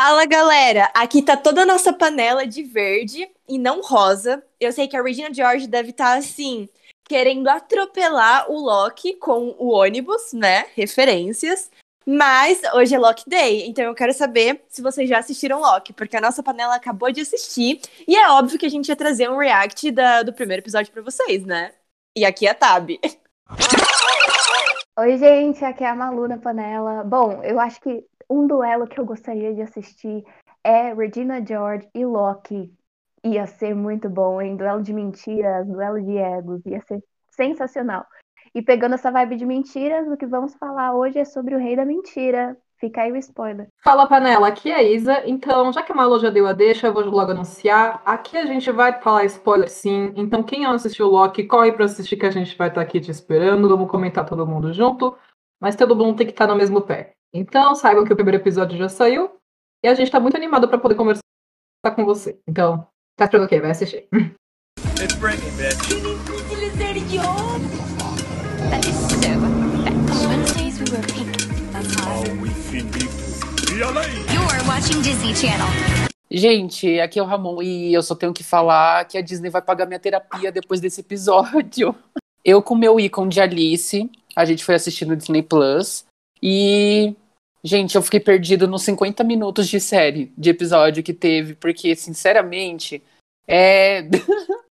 Fala galera, aqui tá toda a nossa panela de verde e não rosa. Eu sei que a Regina George deve estar tá, assim, querendo atropelar o Loki com o ônibus, né? Referências. Mas hoje é Loki Day, então eu quero saber se vocês já assistiram Loki, porque a nossa panela acabou de assistir e é óbvio que a gente ia trazer um react da, do primeiro episódio para vocês, né? E aqui é a Tab. Oi, gente, aqui é a Malu na panela. Bom, eu acho que um duelo que eu gostaria de assistir é Regina George e Loki. Ia ser muito bom, hein? Duelo de mentiras, duelo de egos, ia ser sensacional. E pegando essa vibe de mentiras, o que vamos falar hoje é sobre o rei da mentira. Fica aí o spoiler. Fala, panela, aqui é a Isa. Então, já que a Malu já deu a deixa, eu vou logo anunciar. Aqui a gente vai falar spoiler sim. Então, quem não assistiu o Loki, corre pra assistir que a gente vai estar aqui te esperando. Vamos comentar todo mundo junto. Mas todo mundo tem que estar no mesmo pé. Então, saibam que o primeiro episódio já saiu e a gente tá muito animado para poder conversar com você. Então, tá esperando o quê? Vai assistir. It's breaking, bitch. Gente, aqui é o Ramon e eu só tenho que falar que a Disney vai pagar minha terapia depois desse episódio. Eu com meu ícone de Alice, a gente foi assistindo Disney Plus e, gente, eu fiquei perdido nos 50 minutos de série, de episódio que teve, porque, sinceramente, é.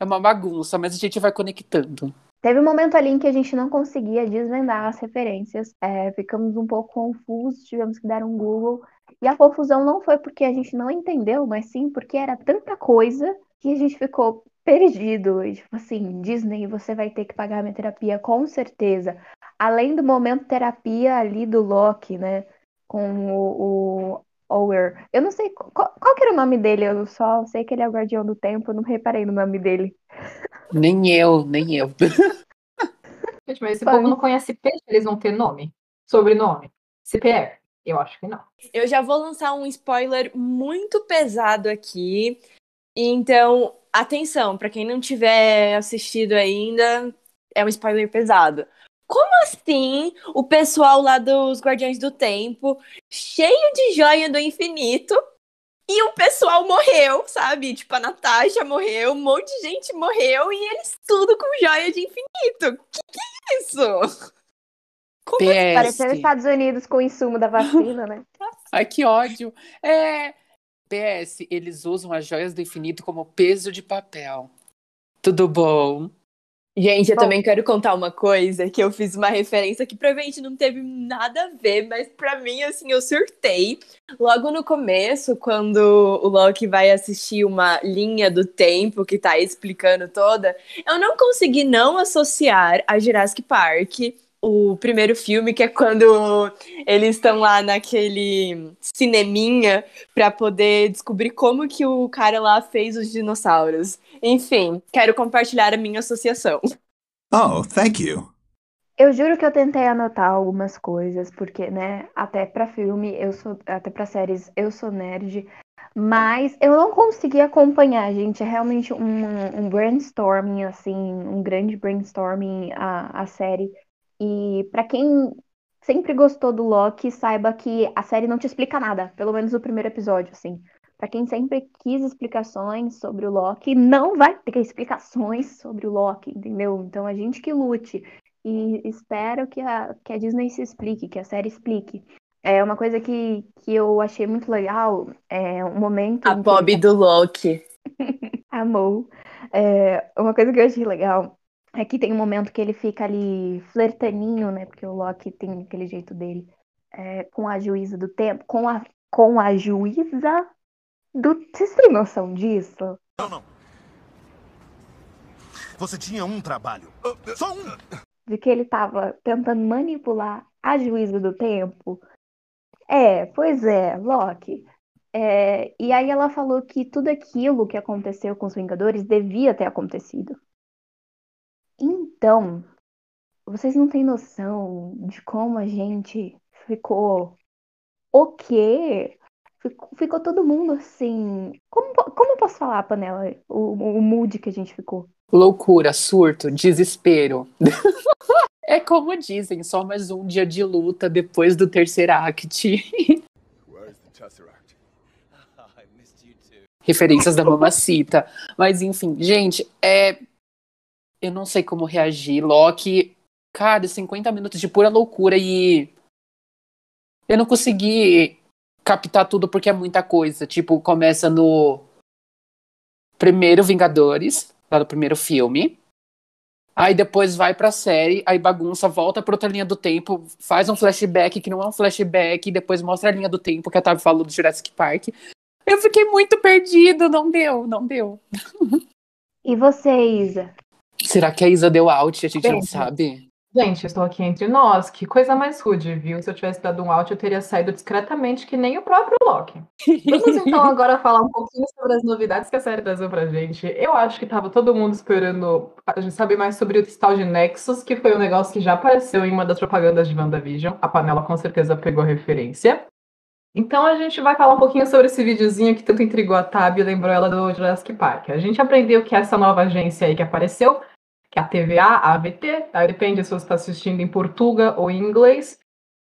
é uma bagunça, mas a gente vai conectando. Teve um momento ali em que a gente não conseguia desvendar as referências, é, ficamos um pouco confusos, tivemos que dar um Google. E a confusão não foi porque a gente não entendeu, mas sim porque era tanta coisa que a gente ficou perdido. Tipo assim, Disney, você vai ter que pagar minha terapia com certeza além do momento terapia ali do Loki, né? Com o, o Ower. Eu não sei qual, qual que era o nome dele, eu só sei que ele é o Guardião do Tempo, eu não reparei no nome dele. Nem eu, nem eu. Gente, mas esse Foi. povo não conhece peixe, eles vão ter nome, sobrenome, CPR. Eu acho que não. Eu já vou lançar um spoiler muito pesado aqui. Então, atenção, para quem não tiver assistido ainda, é um spoiler pesado. Como assim o pessoal lá dos Guardiões do Tempo, cheio de joia do infinito, e o pessoal morreu, sabe? Tipo, a Natasha morreu, um monte de gente morreu, e eles tudo com joia de infinito. Que que é isso? Como. Assim? Parecendo Estados Unidos com o insumo da vacina, né? Ai, que ódio. É. PS, eles usam as joias do infinito como peso de papel. Tudo bom? Gente, eu Bom, também quero contar uma coisa que eu fiz uma referência que provavelmente não teve nada a ver, mas para mim, assim, eu surtei. Logo no começo, quando o Loki vai assistir uma linha do tempo que tá explicando toda, eu não consegui não associar a Jurassic Park o primeiro filme, que é quando eles estão lá naquele cineminha para poder descobrir como que o cara lá fez os dinossauros. Enfim, quero compartilhar a minha associação. Oh, thank you. Eu juro que eu tentei anotar algumas coisas, porque, né, até para filme, eu sou, até para séries, eu sou nerd, mas eu não consegui acompanhar, gente. É realmente um, um brainstorming, assim, um grande brainstorming a, a série. E para quem sempre gostou do Loki, saiba que a série não te explica nada, pelo menos no primeiro episódio, assim. Para quem sempre quis explicações sobre o Loki, não vai ter explicações sobre o Loki, entendeu? Então a gente que lute. E espero que a, que a Disney se explique, que a série explique. É uma coisa que, que eu achei muito legal, é um momento. A Bob que... do Loki. Amou. É, uma coisa que eu achei legal é que tem um momento que ele fica ali flertaninho, né? Porque o Loki tem aquele jeito dele. É, com a juíza do tempo, com a, com a juíza do... Vocês têm noção disso? Não, não. Você tinha um trabalho. Só um! De que ele tava tentando manipular a juíza do tempo. É, pois é, Loki. É, e aí ela falou que tudo aquilo que aconteceu com os Vingadores devia ter acontecido. Então, vocês não têm noção de como a gente ficou. O quê? Ficou, ficou todo mundo assim. Como, como eu posso falar, Panela? O, o mood que a gente ficou. Loucura, surto, desespero. é como dizem, só mais um dia de luta depois do terceiro act. Tesseract. I missed you too. referências da mamacita. Mas enfim, gente, é. Eu não sei como reagir. Loki, cara, 50 minutos de pura loucura e. Eu não consegui captar tudo porque é muita coisa. Tipo, começa no primeiro Vingadores, lá do primeiro filme. Aí depois vai pra série, aí bagunça, volta pra outra linha do tempo, faz um flashback que não é um flashback, depois mostra a linha do tempo que a Tavi falou do Jurassic Park. Eu fiquei muito perdido, não deu, não deu. E você, Isa? Será que a Isa deu out? A gente não sabe. Gente, eu estou aqui entre nós. Que coisa mais rude, viu? Se eu tivesse dado um out, eu teria saído discretamente, que nem o próprio Loki. Vamos então agora falar um pouquinho sobre as novidades que a série trazou pra gente. Eu acho que tava todo mundo esperando a gente saber mais sobre o tal de Nexus, que foi um negócio que já apareceu em uma das propagandas de WandaVision. A panela com certeza pegou a referência. Então a gente vai falar um pouquinho sobre esse videozinho que tanto intrigou a Tab e lembrou ela do Jurassic Park. A gente aprendeu que essa nova agência aí que apareceu, que é a TVA, a AVT, tá? depende se você está assistindo em português ou em inglês,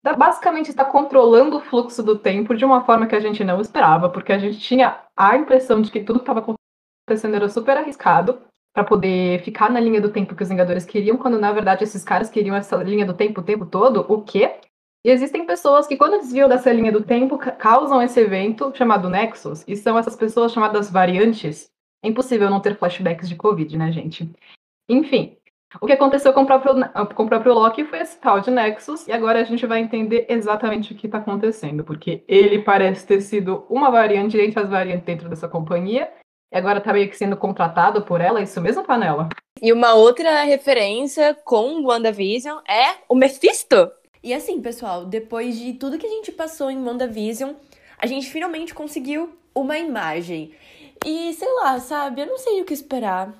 tá- basicamente está controlando o fluxo do tempo de uma forma que a gente não esperava, porque a gente tinha a impressão de que tudo que estava acontecendo era super arriscado para poder ficar na linha do tempo que os Vingadores queriam, quando na verdade esses caras queriam essa linha do tempo o tempo todo, o quê? E existem pessoas que, quando desviam dessa linha do tempo, ca- causam esse evento chamado Nexus, e são essas pessoas chamadas variantes. É impossível não ter flashbacks de Covid, né, gente? Enfim, o que aconteceu com o próprio, com o próprio Loki foi esse tal de Nexus, e agora a gente vai entender exatamente o que está acontecendo, porque ele parece ter sido uma variante entre as variantes dentro dessa companhia, e agora está meio que sendo contratado por ela, isso mesmo, Panela? E uma outra referência com WandaVision é o Mephisto. E assim, pessoal, depois de tudo que a gente passou em WandaVision, a gente finalmente conseguiu uma imagem. E sei lá, sabe, eu não sei o que esperar.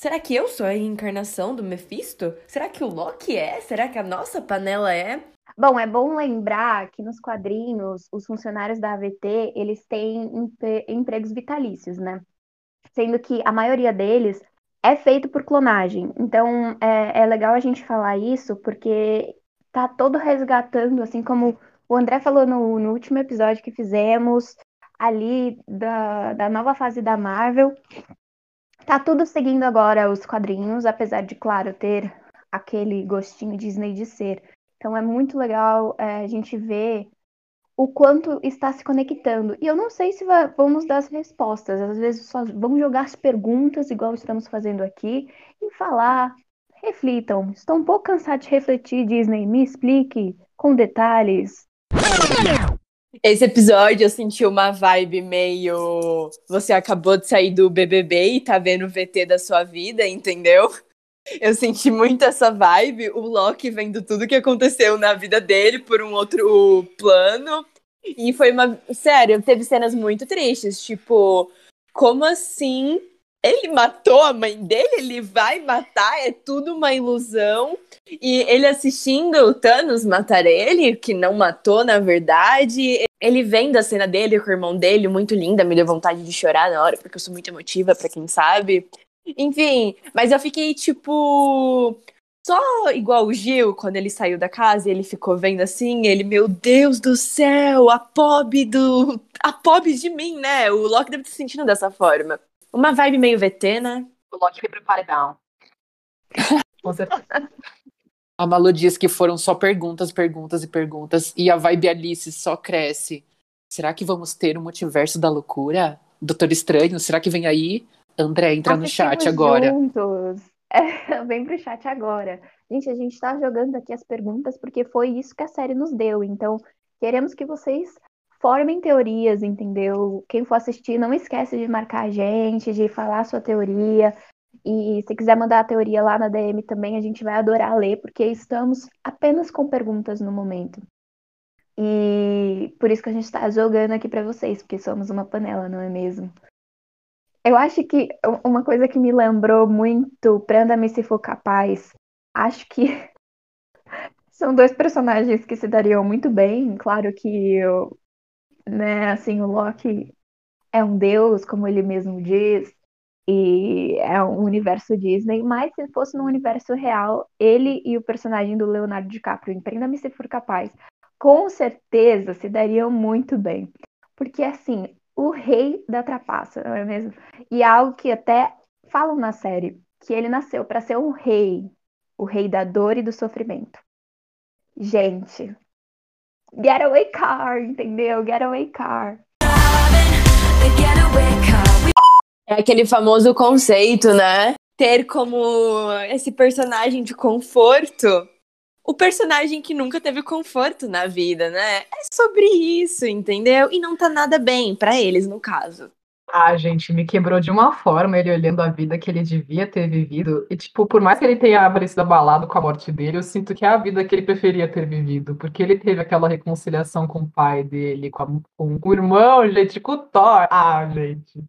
Será que eu sou a reencarnação do Mephisto? Será que o Loki é? Será que a nossa panela é? Bom, é bom lembrar que nos quadrinhos, os funcionários da AVT, eles têm empre- empregos vitalícios, né? Sendo que a maioria deles é feito por clonagem. Então, é, é legal a gente falar isso, porque tá todo resgatando, assim como o André falou no, no último episódio que fizemos, ali da, da nova fase da Marvel. Tá tudo seguindo agora os quadrinhos, apesar de, claro, ter aquele gostinho Disney de ser. Então é muito legal é, a gente ver o quanto está se conectando. E eu não sei se va- vão nos dar as respostas. Às vezes só vão jogar as perguntas, igual estamos fazendo aqui, e falar. Reflitam. Estou um pouco cansado de refletir, Disney. Me explique com detalhes. Esse episódio eu senti uma vibe meio. Você acabou de sair do BBB e tá vendo o VT da sua vida, entendeu? Eu senti muito essa vibe. O Loki vendo tudo que aconteceu na vida dele por um outro plano. E foi uma. Sério, teve cenas muito tristes. Tipo, como assim? Ele matou a mãe dele? Ele vai matar? É tudo uma ilusão. E ele assistindo o Thanos matar ele, que não matou, na verdade. Ele vendo a cena dele com o irmão dele, muito linda, me deu vontade de chorar na hora, porque eu sou muito emotiva, pra quem sabe. Enfim, mas eu fiquei tipo. Só igual o Gil, quando ele saiu da casa e ele ficou vendo assim, ele, meu Deus do céu, a pobre do. A pobre de mim, né? O Loki deve estar se sentindo dessa forma. Uma vibe meio VT, né? O Loki foi pro paredão. Com certeza. A Malu diz que foram só perguntas, perguntas e perguntas, e a vibe Alice só cresce. Será que vamos ter um multiverso da loucura? Doutor Estranho, será que vem aí? André, entra no chat Assistimos agora. Juntos. É, vem pro chat agora. Gente, a gente tá jogando aqui as perguntas porque foi isso que a série nos deu. Então, queremos que vocês formem teorias, entendeu? Quem for assistir, não esquece de marcar a gente, de falar a sua teoria. E se quiser mandar a teoria lá na DM também, a gente vai adorar ler, porque estamos apenas com perguntas no momento. E por isso que a gente está jogando aqui para vocês, porque somos uma panela, não é mesmo? Eu acho que uma coisa que me lembrou muito Prenda-me se for capaz, acho que são dois personagens que se dariam muito bem. Claro que eu, né, assim, o Loki é um deus, como ele mesmo diz, e é um universo Disney, mas se fosse no universo real, ele e o personagem do Leonardo DiCaprio, em Prenda-me se for capaz, com certeza se dariam muito bem. Porque, assim, o rei da trapaça, não é mesmo? E é algo que até falam na série, que ele nasceu para ser um rei, o rei da dor e do sofrimento. Gente, getaway car, entendeu? Getaway car. É aquele famoso conceito, né? Ter como esse personagem de conforto o personagem que nunca teve conforto na vida, né? É sobre isso, entendeu? E não tá nada bem para eles, no caso. Ah, gente, me quebrou de uma forma ele olhando a vida que ele devia ter vivido. E, tipo, por mais que ele tenha aparecido abalado com a morte dele, eu sinto que é a vida que ele preferia ter vivido. Porque ele teve aquela reconciliação com o pai dele, com, a, com o irmão, gente, com o Thor. Ah, gente.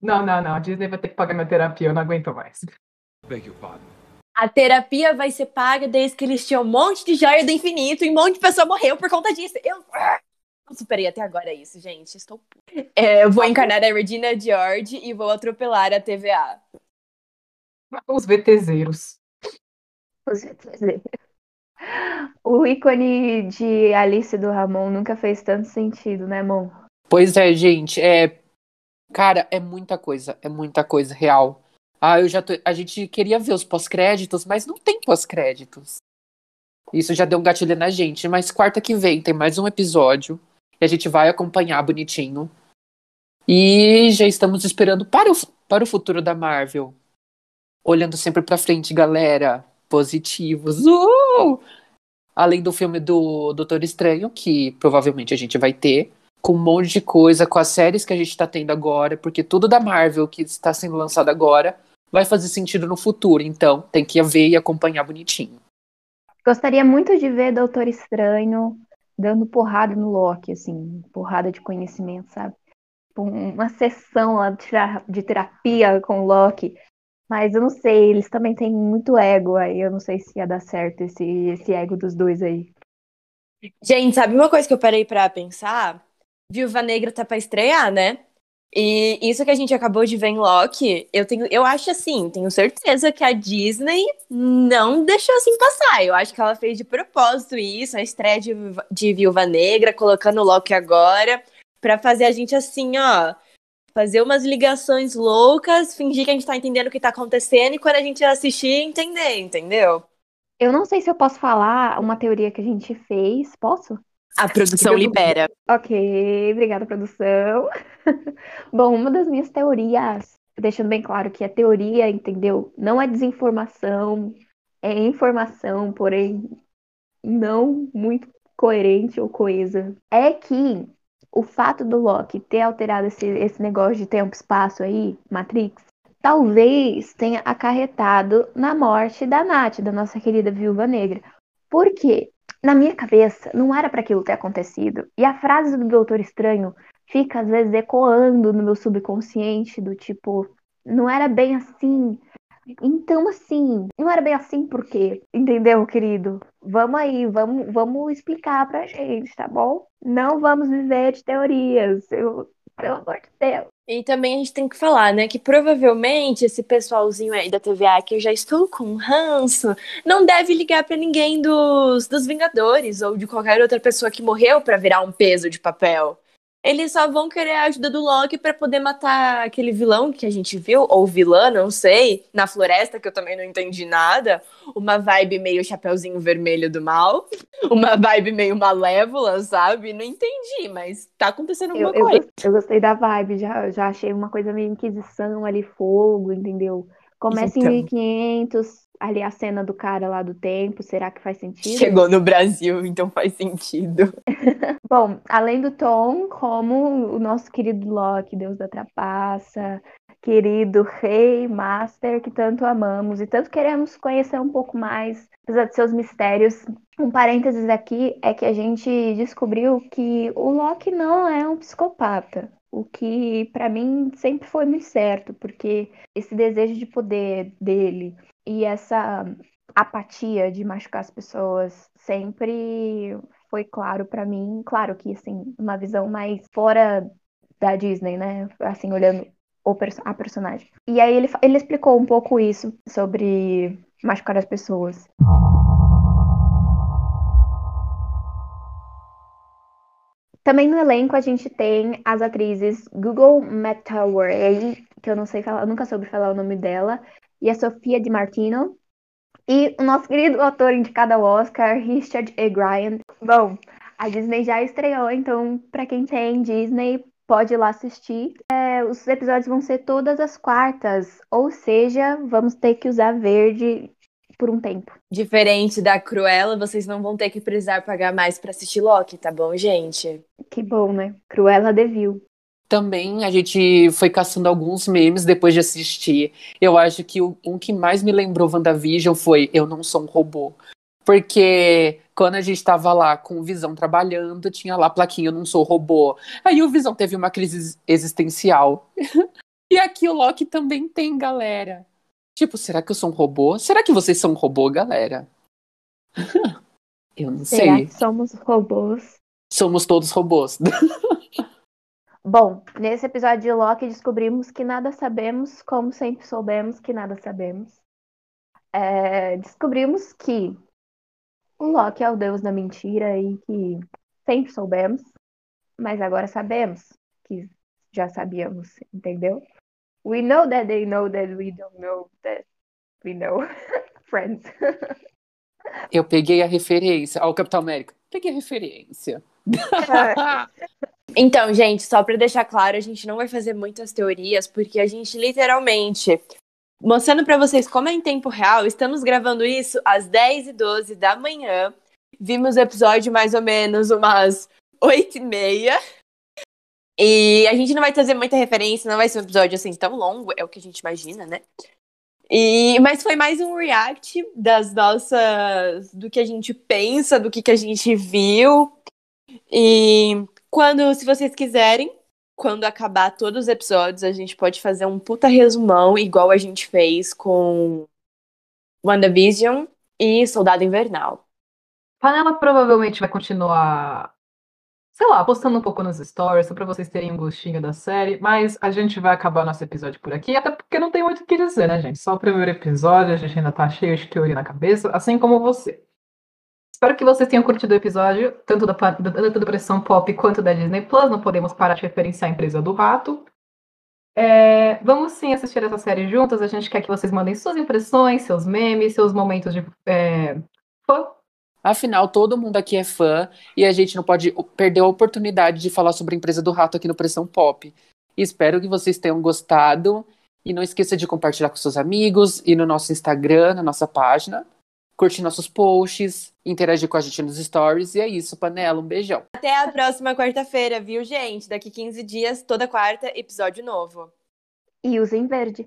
Não, não, não. A Disney vai ter que pagar minha terapia, eu não aguento mais. Beg your pardon. A terapia vai ser paga desde que eles tinham um monte de joia do infinito e um monte de pessoa morreu por conta disso. Eu superei até agora isso, gente. Estou. É, eu vou encarnar a Regina George e vou atropelar a TVA. Os VTZeros. Os VTZeros. O ícone de Alice do Ramon nunca fez tanto sentido, né, Mon? Pois é, gente. É... Cara, é muita coisa. É muita coisa real. Ah, eu já tô... A gente queria ver os pós-créditos, mas não tem pós-créditos. Isso já deu um gatilho na gente. Mas quarta que vem tem mais um episódio. E a gente vai acompanhar bonitinho. E já estamos esperando para o, para o futuro da Marvel. Olhando sempre pra frente, galera. Positivos. Uh! Além do filme do Doutor Estranho, que provavelmente a gente vai ter. Com um monte de coisa, com as séries que a gente tá tendo agora. Porque tudo da Marvel que está sendo lançado agora vai fazer sentido no futuro. Então, tem que ver e acompanhar bonitinho. Gostaria muito de ver Doutor Estranho dando porrada no Loki, assim, porrada de conhecimento, sabe? Tipo, Uma sessão lá de terapia com o Loki. Mas eu não sei, eles também têm muito ego aí. Eu não sei se ia dar certo esse, esse ego dos dois aí. Gente, sabe uma coisa que eu parei pra pensar? Viúva Negra tá pra estrear, né? E isso que a gente acabou de ver em Loki, eu tenho, eu acho assim, tenho certeza que a Disney não deixou assim passar. Eu acho que ela fez de propósito isso, a estreia de, de Viúva Negra, colocando o Loki agora, pra fazer a gente assim, ó, fazer umas ligações loucas, fingir que a gente tá entendendo o que tá acontecendo e quando a gente assistir, entender, entendeu? Eu não sei se eu posso falar uma teoria que a gente fez. Posso? A produção libera. Ok, obrigada, produção. Bom, uma das minhas teorias, deixando bem claro que a teoria, entendeu? Não é desinformação, é informação, porém não muito coerente ou coesa. É que o fato do Loki ter alterado esse, esse negócio de tempo-espaço aí, Matrix, talvez tenha acarretado na morte da Nath, da nossa querida viúva negra. Por quê? Na minha cabeça, não era para aquilo ter acontecido. E a frase do Doutor Estranho fica às vezes ecoando no meu subconsciente do tipo, não era bem assim. Então, assim, não era bem assim por quê? Entendeu, querido? Vamos aí, vamos, vamos explicar pra gente, tá bom? Não vamos viver de teorias. Eu, pelo amor de Deus. E também a gente tem que falar, né, que provavelmente esse pessoalzinho aí da TVA que eu já estou com ranço, não deve ligar pra ninguém dos, dos Vingadores ou de qualquer outra pessoa que morreu pra virar um peso de papel. Eles só vão querer a ajuda do Loki pra poder matar aquele vilão que a gente viu, ou vilã, não sei, na floresta, que eu também não entendi nada. Uma vibe meio Chapeuzinho Vermelho do Mal. Uma vibe meio malévola, sabe? Não entendi, mas tá acontecendo alguma Eu, eu, coisa. gos- eu gostei da vibe, já, já achei uma coisa meio Inquisição ali, fogo, entendeu? Começa Então. em 1500, ali a cena do cara lá do tempo, será que faz sentido? Chegou no Brasil, então faz sentido. Bom, além do Tom, como o nosso querido Loki, Deus da Trapaça, querido Rei Master, que tanto amamos e tanto queremos conhecer um pouco mais, apesar de seus mistérios. Um parênteses aqui é que a gente descobriu que o Loki não é um psicopata. O que pra mim sempre foi muito certo, porque esse desejo de poder dele e essa apatia de machucar as pessoas sempre foi claro pra mim, claro que assim, uma visão mais fora da Disney, né? Assim, olhando o perso- a personagem. E aí ele, ele explicou um pouco isso sobre machucar as pessoas. Também no elenco a gente tem as atrizes Google Metaway, que eu não sei falar, eu nunca soube falar o nome dela, e a Sofia Di Martino. E o nosso querido ator indicado ao Oscar, Richard E. Grant. Bom, a Disney já estreou, então para quem tem Disney pode ir lá assistir. É, os episódios vão ser todas as quartas, ou seja, vamos ter que usar verde por um tempo. Diferente da Cruella, vocês não vão ter que precisar pagar mais para assistir Loki, tá bom, gente? Que bom, né? Cruella devil. Também a gente foi caçando alguns memes depois de assistir. Eu acho que o, um que mais me lembrou WandaVision foi Eu Não Sou um Robô. Porque quando a gente tava lá com o Visão trabalhando, tinha lá a plaquinha Eu Não Sou Robô. Aí o Visão teve uma crise existencial. e aqui o Loki também tem, galera. Tipo, será que eu sou um robô? Será que vocês são um robô, galera? eu não Será sei. que somos robôs? Somos todos robôs. Bom, nesse episódio de Loki descobrimos que nada sabemos, como sempre soubemos que nada sabemos. É, descobrimos que o Loki é o deus da mentira e que sempre soubemos, mas agora sabemos que já sabíamos, entendeu? We know that they know that we don't know that we know. Friends. eu peguei a referência. Ó, o Capitão América. Peguei a referência. Então, gente, só para deixar claro, a gente não vai fazer muitas teorias, porque a gente literalmente, mostrando para vocês como é em tempo real, estamos gravando isso às 10 e 12 da manhã. Vimos o episódio mais ou menos umas 8 e meia. E a gente não vai trazer muita referência, não vai ser um episódio assim tão longo, é o que a gente imagina, né? E, mas foi mais um react das nossas. do que a gente pensa, do que, que a gente viu. E quando, se vocês quiserem, quando acabar todos os episódios, a gente pode fazer um puta resumão, igual a gente fez com WandaVision e Soldado Invernal. Panela provavelmente vai continuar, sei lá, postando um pouco nos stories, só pra vocês terem um gostinho da série, mas a gente vai acabar nosso episódio por aqui, até porque não tem muito o que dizer, né, gente? Só o primeiro episódio, a gente ainda tá cheio de teoria na cabeça, assim como você. Espero que vocês tenham curtido o episódio, tanto da, tanto da Pressão Pop quanto da Disney Plus. Não podemos parar de referenciar a empresa do rato. É, vamos sim assistir essa série juntas. A gente quer que vocês mandem suas impressões, seus memes, seus momentos de é, fã. Afinal, todo mundo aqui é fã e a gente não pode perder a oportunidade de falar sobre a empresa do rato aqui no Pressão Pop. Espero que vocês tenham gostado. E não esqueça de compartilhar com seus amigos e no nosso Instagram, na nossa página curtir nossos posts, interagir com a gente nos stories. E é isso, Panela. Um beijão. Até a próxima quarta-feira, viu, gente? Daqui 15 dias, toda quarta, episódio novo. E usem verde.